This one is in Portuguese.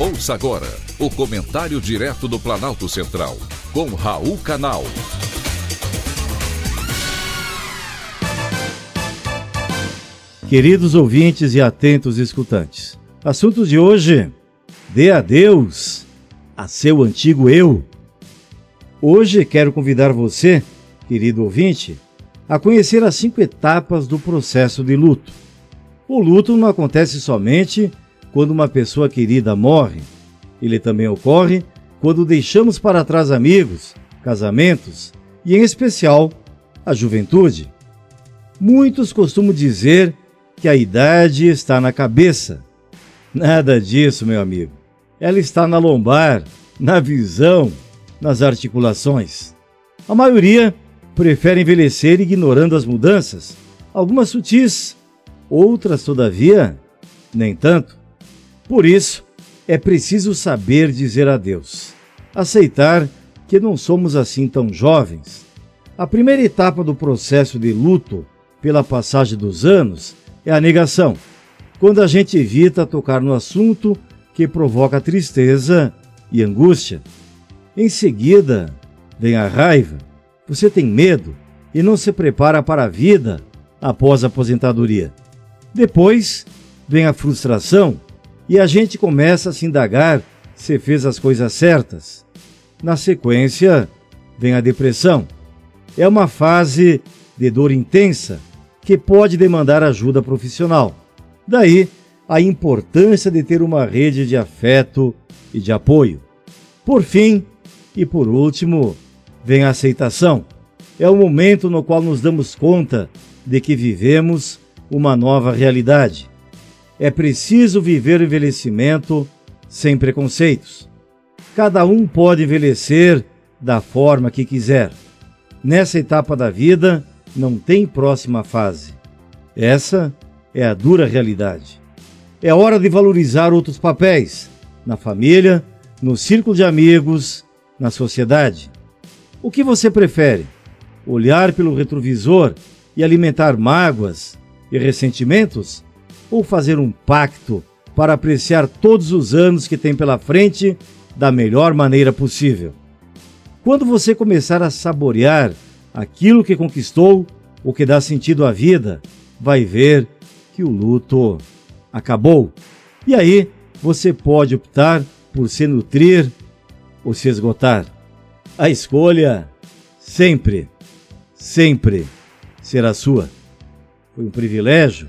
Ouça agora o comentário direto do Planalto Central, com Raul Canal. Queridos ouvintes e atentos escutantes, assunto de hoje: dê adeus a seu antigo eu. Hoje quero convidar você, querido ouvinte, a conhecer as cinco etapas do processo de luto. O luto não acontece somente quando uma pessoa querida morre. Ele também ocorre quando deixamos para trás amigos, casamentos e, em especial, a juventude. Muitos costumam dizer que a idade está na cabeça. Nada disso, meu amigo. Ela está na lombar, na visão, nas articulações. A maioria prefere envelhecer ignorando as mudanças, algumas sutis, outras, todavia, nem tanto. Por isso, é preciso saber dizer adeus, aceitar que não somos assim tão jovens. A primeira etapa do processo de luto pela passagem dos anos é a negação, quando a gente evita tocar no assunto que provoca tristeza e angústia. Em seguida, vem a raiva. Você tem medo e não se prepara para a vida após a aposentadoria. Depois, vem a frustração e a gente começa a se indagar se fez as coisas certas. Na sequência, vem a depressão. É uma fase de dor intensa que pode demandar ajuda profissional. Daí a importância de ter uma rede de afeto e de apoio. Por fim, e por último, vem a aceitação. É o momento no qual nos damos conta de que vivemos uma nova realidade é preciso viver o envelhecimento sem preconceitos. Cada um pode envelhecer da forma que quiser. Nessa etapa da vida, não tem próxima fase. Essa é a dura realidade. É hora de valorizar outros papéis na família, no círculo de amigos, na sociedade. O que você prefere? Olhar pelo retrovisor e alimentar mágoas e ressentimentos? Ou fazer um pacto para apreciar todos os anos que tem pela frente da melhor maneira possível. Quando você começar a saborear aquilo que conquistou, o que dá sentido à vida, vai ver que o luto acabou. E aí você pode optar por se nutrir ou se esgotar. A escolha sempre, sempre será sua. Foi um privilégio